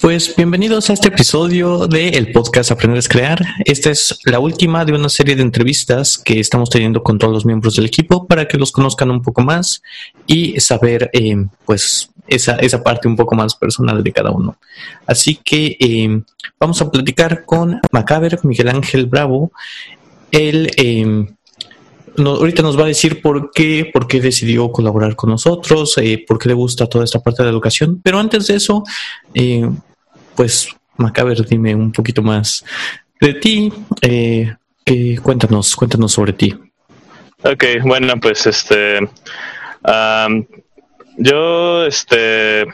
Pues bienvenidos a este episodio del podcast Aprender a Crear. Esta es la última de una serie de entrevistas que estamos teniendo con todos los miembros del equipo para que los conozcan un poco más y saber, eh, pues, esa, esa parte un poco más personal de cada uno. Así que eh, vamos a platicar con Macaber, Miguel Ángel Bravo. Él eh, ahorita nos va a decir por qué, por qué decidió colaborar con nosotros, por qué le gusta toda esta parte de la educación. Pero antes de eso, eh, pues, Macaber, dime un poquito más de ti. Eh, cuéntanos, cuéntanos sobre ti. Ok, bueno, pues este, yo, este,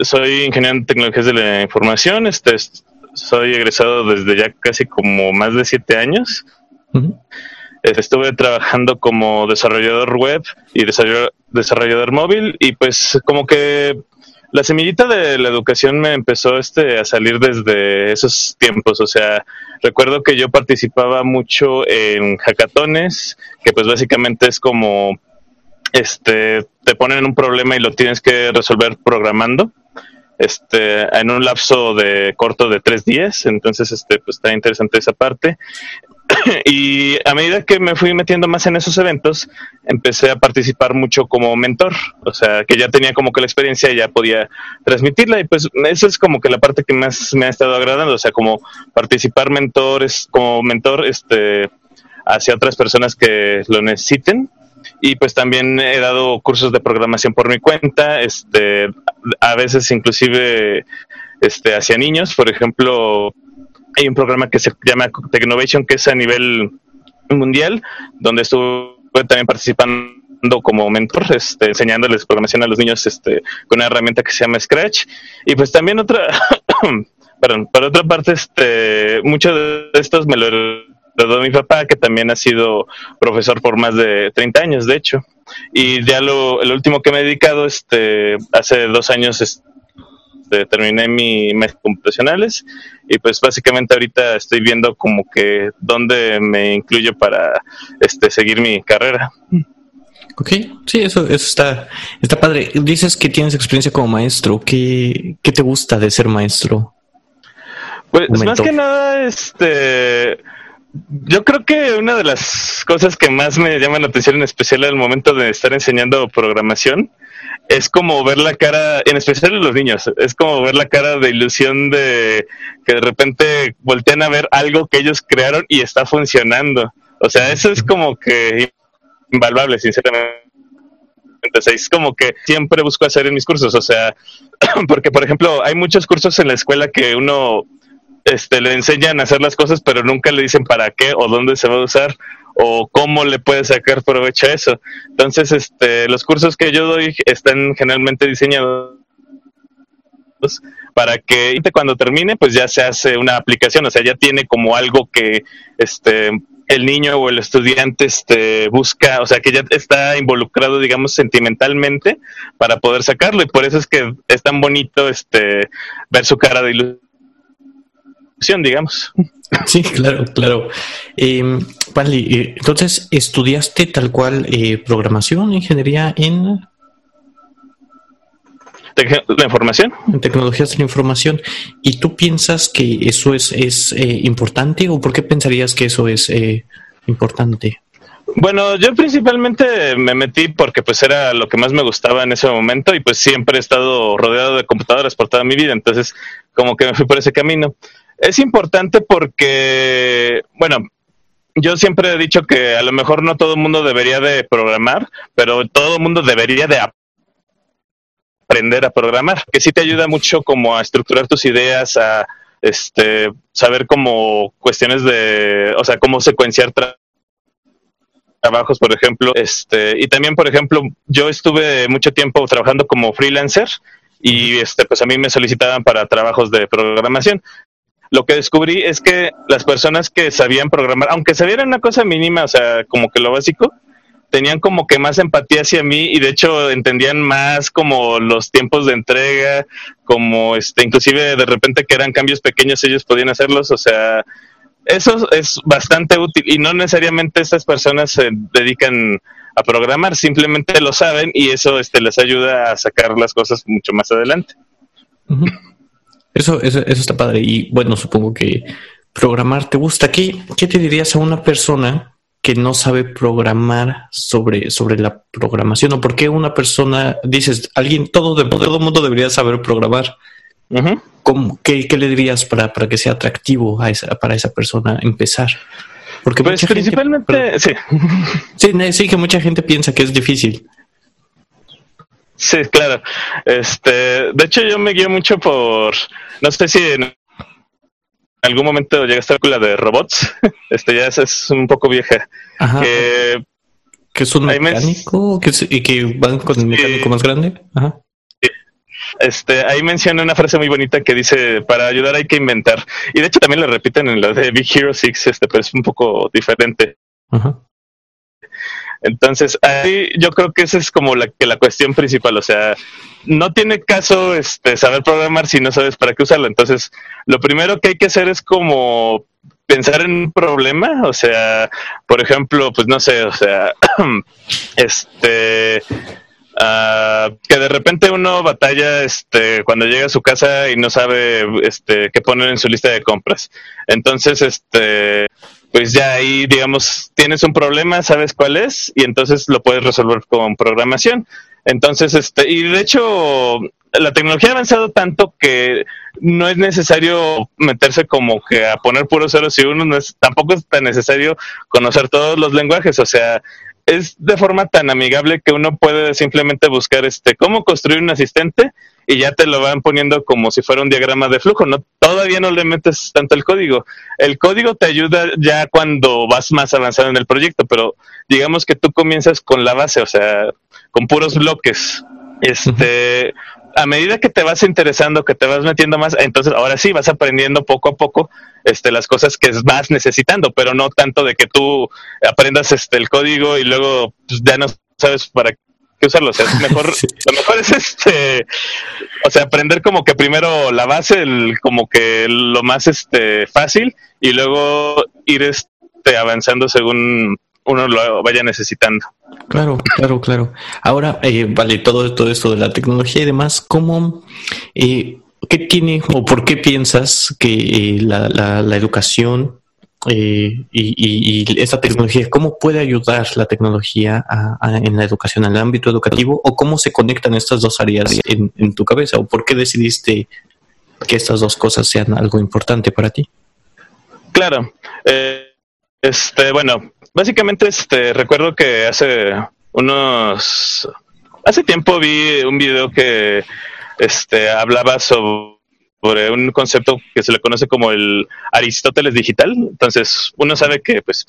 soy ingeniero en tecnologías de la información, este, soy egresado desde ya casi como más de siete años. Estuve trabajando como desarrollador web y desarrollador, móvil y pues como que la semillita de la educación me empezó este a salir desde esos tiempos, o sea, recuerdo que yo participaba mucho en hackatones, que pues básicamente es como este te ponen un problema y lo tienes que resolver programando este en un lapso de corto de tres días entonces este pues está interesante esa parte y a medida que me fui metiendo más en esos eventos, empecé a participar mucho como mentor, o sea, que ya tenía como que la experiencia y ya podía transmitirla. Y pues esa es como que la parte que más me ha estado agradando, o sea, como participar mentores, como mentor este hacia otras personas que lo necesiten. Y pues también he dado cursos de programación por mi cuenta, este a veces inclusive este hacia niños, por ejemplo, hay un programa que se llama Technovation, que es a nivel mundial, donde estuve también participando como mentor, este, enseñándoles programación a los niños este, con una herramienta que se llama Scratch. Y pues también otra, perdón, por otra parte, este, muchos de estos me lo heredó mi papá, que también ha sido profesor por más de 30 años, de hecho. Y ya lo, el último que me he dedicado, este, hace dos años, terminé mi mes computacionales y pues básicamente ahorita estoy viendo como que dónde me incluyo para este seguir mi carrera. Ok, sí, eso, eso está, está padre. Dices que tienes experiencia como maestro. ¿Qué, qué te gusta de ser maestro? Pues más que nada, este, yo creo que una de las cosas que más me llaman la atención, en especial al momento de estar enseñando programación, es como ver la cara, en especial en los niños, es como ver la cara de ilusión de que de repente voltean a ver algo que ellos crearon y está funcionando. O sea, eso es como que invaluable, sinceramente. Entonces, es como que siempre busco hacer en mis cursos, o sea, porque por ejemplo, hay muchos cursos en la escuela que uno este, le enseñan a hacer las cosas, pero nunca le dicen para qué o dónde se va a usar o cómo le puede sacar provecho a eso. Entonces, este, los cursos que yo doy están generalmente diseñados para que cuando termine, pues ya se hace una aplicación, o sea, ya tiene como algo que este el niño o el estudiante este, busca, o sea, que ya está involucrado, digamos, sentimentalmente para poder sacarlo. Y por eso es que es tan bonito este, ver su cara de ilusión digamos. Sí, claro, claro. Eh, entonces, ¿estudiaste tal cual eh, programación, ingeniería en... La información. En tecnologías de la información. ¿Y tú piensas que eso es, es eh, importante o por qué pensarías que eso es eh, importante? Bueno, yo principalmente me metí porque pues era lo que más me gustaba en ese momento y pues siempre he estado rodeado de computadoras por toda mi vida, entonces como que me fui por ese camino. Es importante porque, bueno, yo siempre he dicho que a lo mejor no todo mundo debería de programar, pero todo mundo debería de aprender a programar, que sí te ayuda mucho como a estructurar tus ideas, a este saber cómo cuestiones de, o sea, cómo secuenciar trabajos, por ejemplo, este, y también, por ejemplo, yo estuve mucho tiempo trabajando como freelancer y este pues a mí me solicitaban para trabajos de programación lo que descubrí es que las personas que sabían programar, aunque sabieran una cosa mínima, o sea, como que lo básico, tenían como que más empatía hacia mí y de hecho entendían más como los tiempos de entrega, como este, inclusive de repente que eran cambios pequeños ellos podían hacerlos, o sea, eso es bastante útil y no necesariamente estas personas se dedican a programar, simplemente lo saben y eso este les ayuda a sacar las cosas mucho más adelante. Eso, eso, eso está padre. Y bueno, supongo que programar te gusta. ¿Qué, qué te dirías a una persona que no sabe programar sobre, sobre la programación? ¿O por qué una persona, dices, alguien, todo, de, todo mundo debería saber programar? qué, le dirías para, para que sea atractivo a esa, para esa persona empezar? Porque pues principalmente, sí. sí. Sí, que mucha gente piensa que es difícil. Sí, claro. Este, de hecho, yo me guío mucho por, no sé si en algún momento llegaste a la de robots. Este ya es, un poco vieja. Ajá. Que, es un mecánico y que van con el mecánico más grande. Ajá. Este, ahí menciona una frase muy bonita que dice, para ayudar hay que inventar. Y de hecho también la repiten en la de Big Hero 6, este, pero es un poco diferente. Entonces, ahí yo creo que esa es como la, que la cuestión principal, o sea, no tiene caso este, saber programar si no sabes para qué usarlo. Entonces, lo primero que hay que hacer es como pensar en un problema, o sea, por ejemplo, pues no sé, o sea, este Uh, que de repente uno batalla este cuando llega a su casa y no sabe este qué poner en su lista de compras. Entonces, este pues ya ahí digamos tienes un problema, sabes cuál es y entonces lo puedes resolver con programación. Entonces, este y de hecho la tecnología ha avanzado tanto que no es necesario meterse como que a poner puros ceros y unos, no es, tampoco es tan necesario conocer todos los lenguajes, o sea, es de forma tan amigable que uno puede simplemente buscar este cómo construir un asistente y ya te lo van poniendo como si fuera un diagrama de flujo, no todavía no le metes tanto el código. El código te ayuda ya cuando vas más avanzado en el proyecto, pero digamos que tú comienzas con la base, o sea, con puros bloques. Este, a medida que te vas interesando, que te vas metiendo más, entonces ahora sí vas aprendiendo poco a poco este, las cosas que vas necesitando, pero no tanto de que tú aprendas este, el código y luego pues, ya no sabes para qué usarlo. O sea, mejor, lo mejor es este, o sea, aprender como que primero la base, el, como que lo más este, fácil y luego ir este, avanzando según uno lo vaya necesitando. Claro, claro, claro. Ahora, eh, vale, todo, todo esto de la tecnología y demás, ¿cómo, eh, qué tiene o por qué piensas que eh, la, la, educación y, y, esta tecnología, cómo puede ayudar la tecnología en la educación, en el ámbito educativo, o cómo se conectan estas dos áreas en, en tu cabeza, o por qué decidiste que estas dos cosas sean algo importante para ti? Claro. este, bueno, Básicamente, este, recuerdo que hace unos, hace tiempo vi un video que, este, hablaba sobre un concepto que se le conoce como el Aristóteles digital. Entonces, uno sabe que pues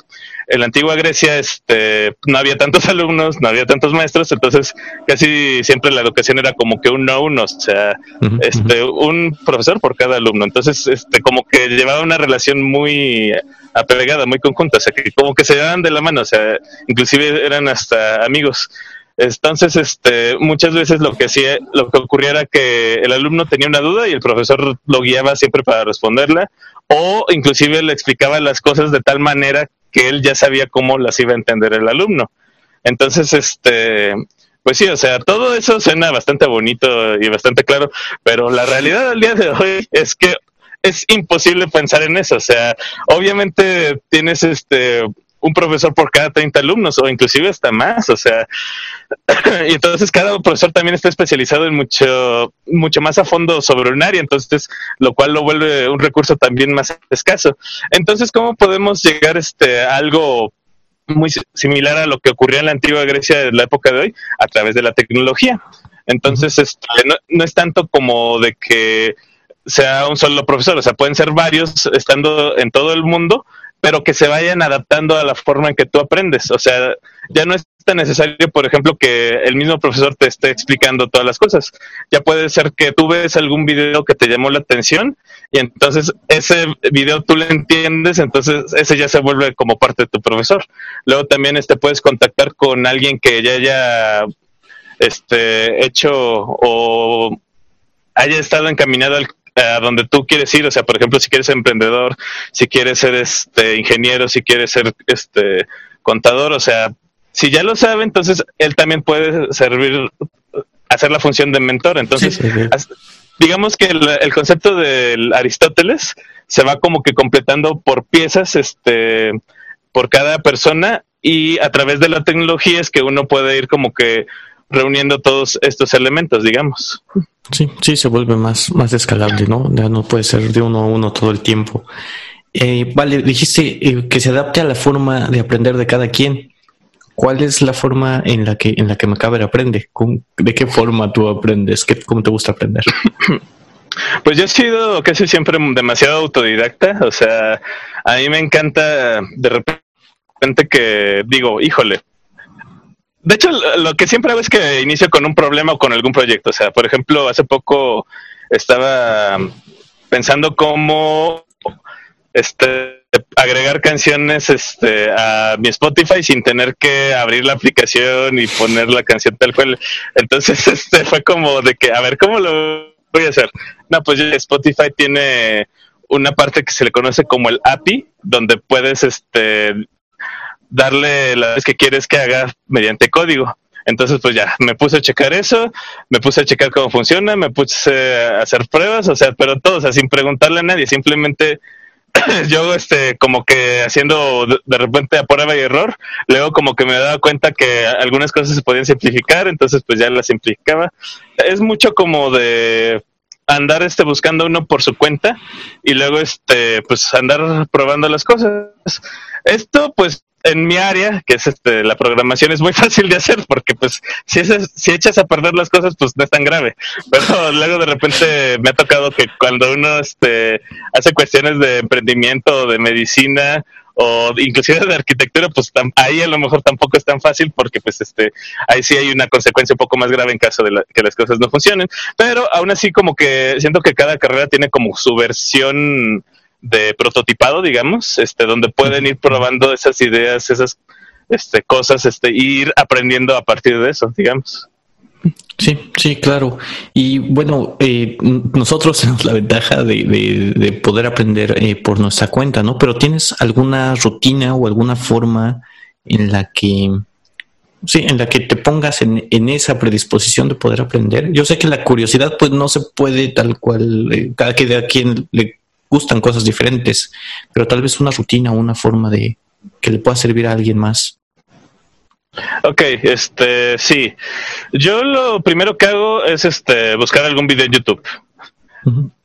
en la antigua Grecia este no había tantos alumnos, no había tantos maestros, entonces casi siempre la educación era como que uno a uno, o sea, este un profesor por cada alumno. Entonces, este como que llevaba una relación muy apegada, muy conjunta, o sea, que como que se daban de la mano, o sea, inclusive eran hasta amigos. Entonces, este, muchas veces lo que hacía, lo que ocurría era que el alumno tenía una duda y el profesor lo guiaba siempre para responderla, o inclusive le explicaba las cosas de tal manera que él ya sabía cómo las iba a entender el alumno. Entonces, este, pues sí, o sea, todo eso suena bastante bonito y bastante claro, pero la realidad del día de hoy es que es imposible pensar en eso. O sea, obviamente tienes este un profesor por cada 30 alumnos o inclusive hasta más, o sea, y entonces cada profesor también está especializado en mucho mucho más a fondo sobre un área, entonces lo cual lo vuelve un recurso también más escaso. Entonces, ¿cómo podemos llegar este a algo muy similar a lo que ocurría en la antigua Grecia en la época de hoy a través de la tecnología? Entonces, este, no, no es tanto como de que sea un solo profesor, o sea, pueden ser varios estando en todo el mundo, pero que se vayan adaptando a la forma en que tú aprendes. O sea, ya no es tan necesario, por ejemplo, que el mismo profesor te esté explicando todas las cosas. Ya puede ser que tú ves algún video que te llamó la atención y entonces ese video tú lo entiendes, entonces ese ya se vuelve como parte de tu profesor. Luego también este puedes contactar con alguien que ya haya este hecho o haya estado encaminado al a donde tú quieres ir, o sea, por ejemplo, si quieres ser emprendedor, si quieres ser este ingeniero, si quieres ser este contador, o sea, si ya lo sabe, entonces él también puede servir hacer la función de mentor, entonces digamos que el, concepto del Aristóteles se va como que completando por piezas, este, por cada persona y a través de la tecnología es que uno puede ir como que reuniendo todos estos elementos, digamos. Sí, sí, se vuelve más, más escalable, ¿no? Ya no puede ser de uno a uno todo el tiempo. Eh, vale, dijiste eh, que se adapte a la forma de aprender de cada quien. ¿Cuál es la forma en la que en la que Macabre aprende? ¿De qué forma tú aprendes? ¿Qué, ¿Cómo te gusta aprender? Pues yo he sido casi siempre demasiado autodidacta, o sea, a mí me encanta de repente que digo, híjole. De hecho, lo que siempre hago es que inicio con un problema o con algún proyecto. O sea, por ejemplo, hace poco estaba pensando cómo este agregar canciones este a mi Spotify sin tener que abrir la aplicación y poner la canción tal cual. Entonces, este fue como de que a ver cómo lo voy a hacer. No, pues Spotify tiene una parte que se le conoce como el API, donde puedes este darle la vez que quieres que haga mediante código. Entonces, pues ya, me puse a checar eso, me puse a checar cómo funciona, me puse a hacer pruebas, o sea, pero todo, o sea, sin preguntarle a nadie, simplemente yo este como que haciendo de repente a prueba y error, luego como que me daba cuenta que algunas cosas se podían simplificar, entonces pues ya las simplificaba. Es mucho como de andar este buscando uno por su cuenta y luego este pues andar probando las cosas. Esto pues en mi área, que es este, la programación, es muy fácil de hacer porque pues si, si echas a perder las cosas, pues no es tan grave. Pero luego de repente me ha tocado que cuando uno este, hace cuestiones de emprendimiento, de medicina o inclusive de arquitectura, pues ahí a lo mejor tampoco es tan fácil porque pues este ahí sí hay una consecuencia un poco más grave en caso de que las cosas no funcionen. Pero aún así como que siento que cada carrera tiene como su versión de prototipado, digamos, este, donde pueden ir probando esas ideas, esas este, cosas, este, ir aprendiendo a partir de eso, digamos. Sí, sí, claro. Y bueno, eh, nosotros tenemos la ventaja de, de, poder aprender eh, por nuestra cuenta, ¿no? Pero ¿tienes alguna rutina o alguna forma en la que, sí, en la que te pongas en, en esa predisposición de poder aprender? Yo sé que la curiosidad, pues no se puede tal cual, eh, cada que a quien le gustan cosas diferentes, pero tal vez una rutina una forma de que le pueda servir a alguien más. Ok, este, sí. Yo lo primero que hago es este buscar algún video en YouTube.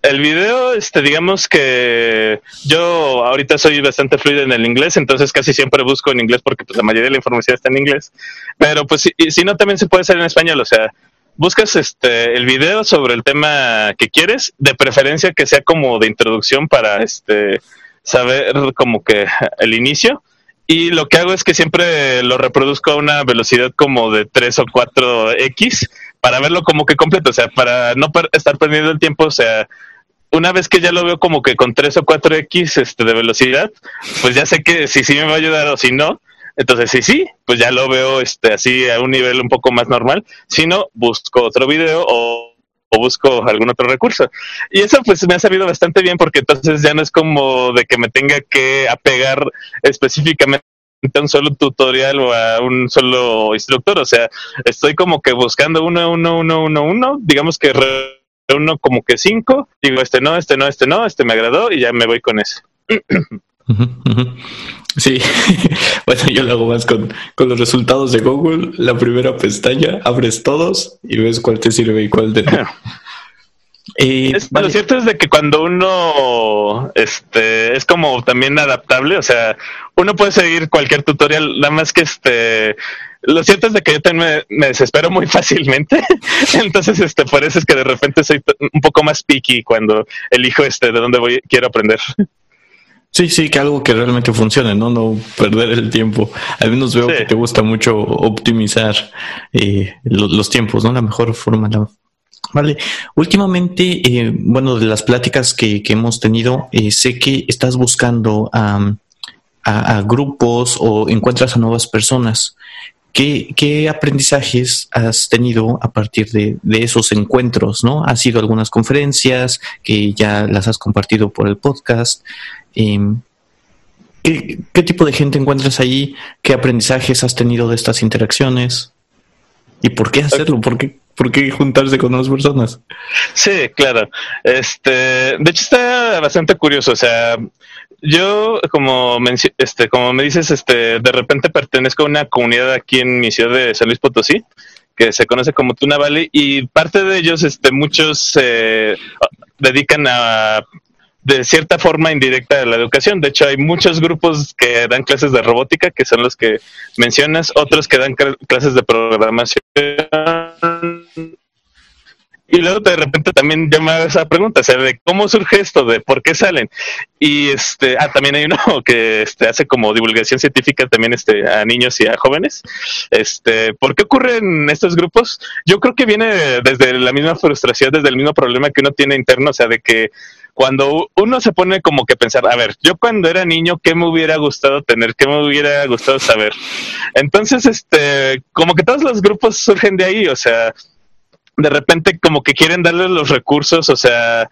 El video, este, digamos que yo ahorita soy bastante fluido en el inglés, entonces casi siempre busco en inglés porque pues, la mayoría de la información está en inglés. Pero pues si, si no, también se puede hacer en español. O sea, buscas este el video sobre el tema que quieres, de preferencia que sea como de introducción para este saber como que el inicio. Y lo que hago es que siempre lo reproduzco a una velocidad como de 3 o 4x para verlo como que completo, o sea, para no estar perdiendo el tiempo, o sea, una vez que ya lo veo como que con 3 o 4x este, de velocidad, pues ya sé que si sí me va a ayudar o si no, entonces, sí, sí, pues ya lo veo este, así a un nivel un poco más normal. Si no, busco otro video o, busco algún otro recurso. Y eso pues me ha sabido bastante bien porque entonces ya no es como de que me tenga que apegar específicamente a un solo tutorial o a un solo instructor. O sea, estoy como que buscando uno, uno, uno, uno, uno. Digamos que uno como que cinco. Digo, este no, este no, este no, este me agradó y ya me voy con ese. Sí, bueno, yo lo hago más con, los resultados de Google. La primera pestaña, abres todos y ves cuál te sirve y cuál de no. Lo cierto es de que cuando uno este, es como también adaptable, o sea, uno puede seguir cualquier tutorial, nada más que este, lo cierto es de que yo también me, desespero muy fácilmente, entonces este, por eso es que de repente soy un poco más picky cuando elijo este de dónde voy, quiero aprender. Sí, sí, que algo que realmente funcione, ¿no? No perder el tiempo. Al menos veo que te gusta mucho optimizar eh, los tiempos, ¿no? La mejor forma. Vale. Últimamente, eh, bueno, de las pláticas que, que hemos tenido, eh, sé que estás buscando a, a, grupos o encuentras a nuevas personas. ¿Qué, ¿Qué, aprendizajes has tenido a partir de, de, esos encuentros? ¿no? ¿Has ido a algunas conferencias que ya las has compartido por el podcast? Em, ¿qué, tipo de gente encuentras ahí? ¿Qué aprendizajes has tenido de estas interacciones? ¿Y por qué hacerlo? ¿Por qué, ¿Por qué juntarse con dos personas? Sí, claro. Este, de hecho está bastante curioso. O sea, yo como este, como me dices, este, de repente pertenezco a una comunidad aquí en mi ciudad de San Luis Potosí que se conoce como Tuna Valley y parte de ellos, este, muchos se dedican a de cierta forma indirecta a la educación. De hecho, hay muchos grupos que dan clases de robótica, que son los que mencionas, otros que dan clases de programación y luego de repente también llama esa pregunta, o sea, de cómo surge esto, de por qué salen. Y este, ah, también hay uno que este, hace como divulgación científica también este, a niños y a jóvenes. Este, ¿por qué ocurren estos grupos? Yo creo que viene desde la misma frustración, desde el mismo problema que uno tiene interno, o sea, de que cuando uno se pone como que pensar, a ver, yo cuando era niño, ¿qué me hubiera gustado tener? ¿Qué me hubiera gustado saber? Entonces, este, como que todos los grupos surgen de ahí, o sea, de repente como que quieren darle los recursos, o sea,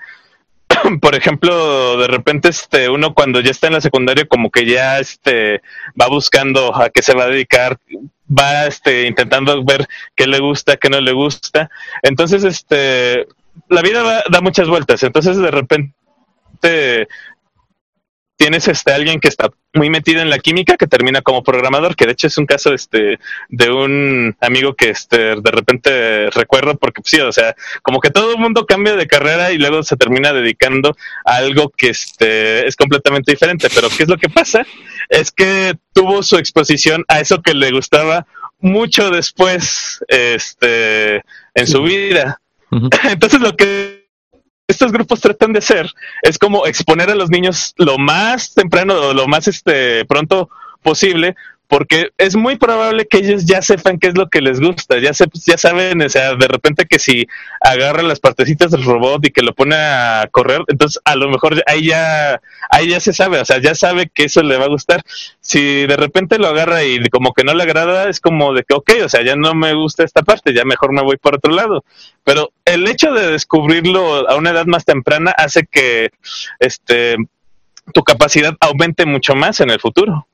por ejemplo, de repente este uno cuando ya está en la secundaria como que ya este va buscando a qué se va a dedicar, va este intentando ver qué le gusta, qué no le gusta. Entonces, este la vida da muchas vueltas, entonces de repente tienes este alguien que está muy metido en la química que termina como programador, que de hecho es un caso este de un amigo que este de repente recuerdo porque pues, sí, o sea, como que todo el mundo cambia de carrera y luego se termina dedicando a algo que este es completamente diferente, pero ¿qué es lo que pasa? Es que tuvo su exposición a eso que le gustaba mucho después este en su vida. Entonces lo que estos grupos tratan de hacer es como exponer a los niños lo más temprano o lo más este pronto posible porque es muy probable que ellos ya sepan qué es lo que les gusta, ya se, ya saben, o sea, de repente que si agarra las partecitas del robot y que lo pone a correr, entonces a lo mejor ahí ya, ahí ya se sabe, o sea, ya sabe que eso le va a gustar. Si de repente lo agarra y como que no le agrada, es como de que, ok, o sea, ya no me gusta esta parte, ya mejor me voy por otro lado. Pero el hecho de descubrirlo a una edad más temprana hace que, este, tu capacidad aumente mucho más en el futuro.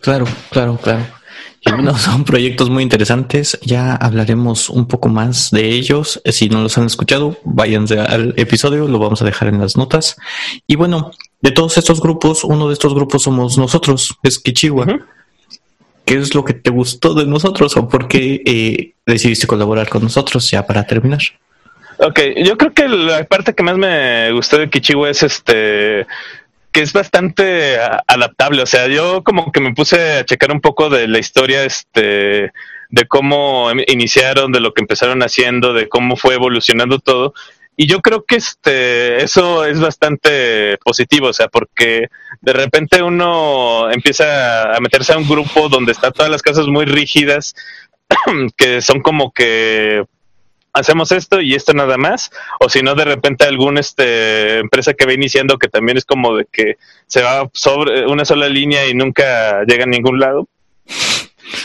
Claro, claro, claro. Y bueno, son proyectos muy interesantes. Ya hablaremos un poco más de ellos. Si no los han escuchado, váyanse al episodio, lo vamos a dejar en las notas. Y bueno, de todos estos grupos, uno de estos grupos somos nosotros, es Kichiwa. ¿Qué es lo que te gustó de nosotros o por qué eh, decidiste colaborar con nosotros ya para terminar? Ok, yo creo que la parte que más me gustó de Kichiwa es este que es bastante adaptable. O sea, yo como que me puse a checar un poco de la historia, este, de cómo iniciaron, de lo que empezaron haciendo, de cómo fue evolucionando todo. Y yo creo que este, eso es bastante positivo, o sea, porque de repente uno empieza a meterse a un grupo donde están todas las cosas muy rígidas, que son como que hacemos esto y esto nada más, o si no de repente alguna este, empresa que va iniciando que también es como de que se va sobre una sola línea y nunca llega a ningún lado.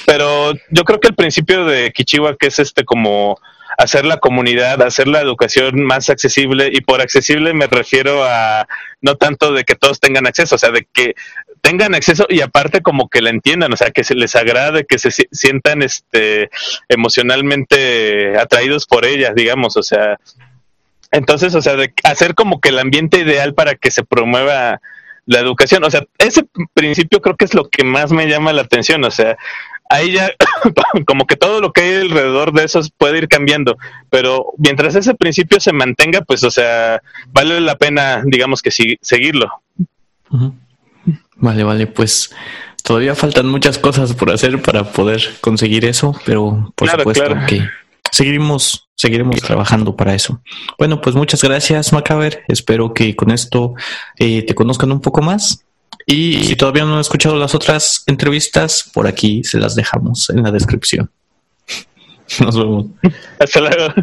Pero yo creo que el principio de Kichiwa, que es este como hacer la comunidad, hacer la educación más accesible, y por accesible me refiero a no tanto de que todos tengan acceso, o sea, de que tengan acceso y aparte como que la entiendan, o sea, que se les agrade, que se sientan este emocionalmente atraídos por ellas, digamos, o sea, entonces, o sea, de hacer como que el ambiente ideal para que se promueva la educación, o sea, ese principio creo que es lo que más me llama la atención, o sea, ahí ya como que todo lo que hay alrededor de eso puede ir cambiando, pero mientras ese principio se mantenga, pues, o sea, vale la pena, digamos que sí, seguirlo. Vale, vale, pues todavía faltan muchas cosas por hacer para poder conseguir eso, pero por supuesto que seguiremos, seguiremos trabajando para eso. Bueno, pues muchas gracias, Macaber. Espero que con esto eh, te conozcan un poco más. Y si todavía no han escuchado las otras entrevistas, por aquí se las dejamos en la descripción. Nos vemos. Hasta luego.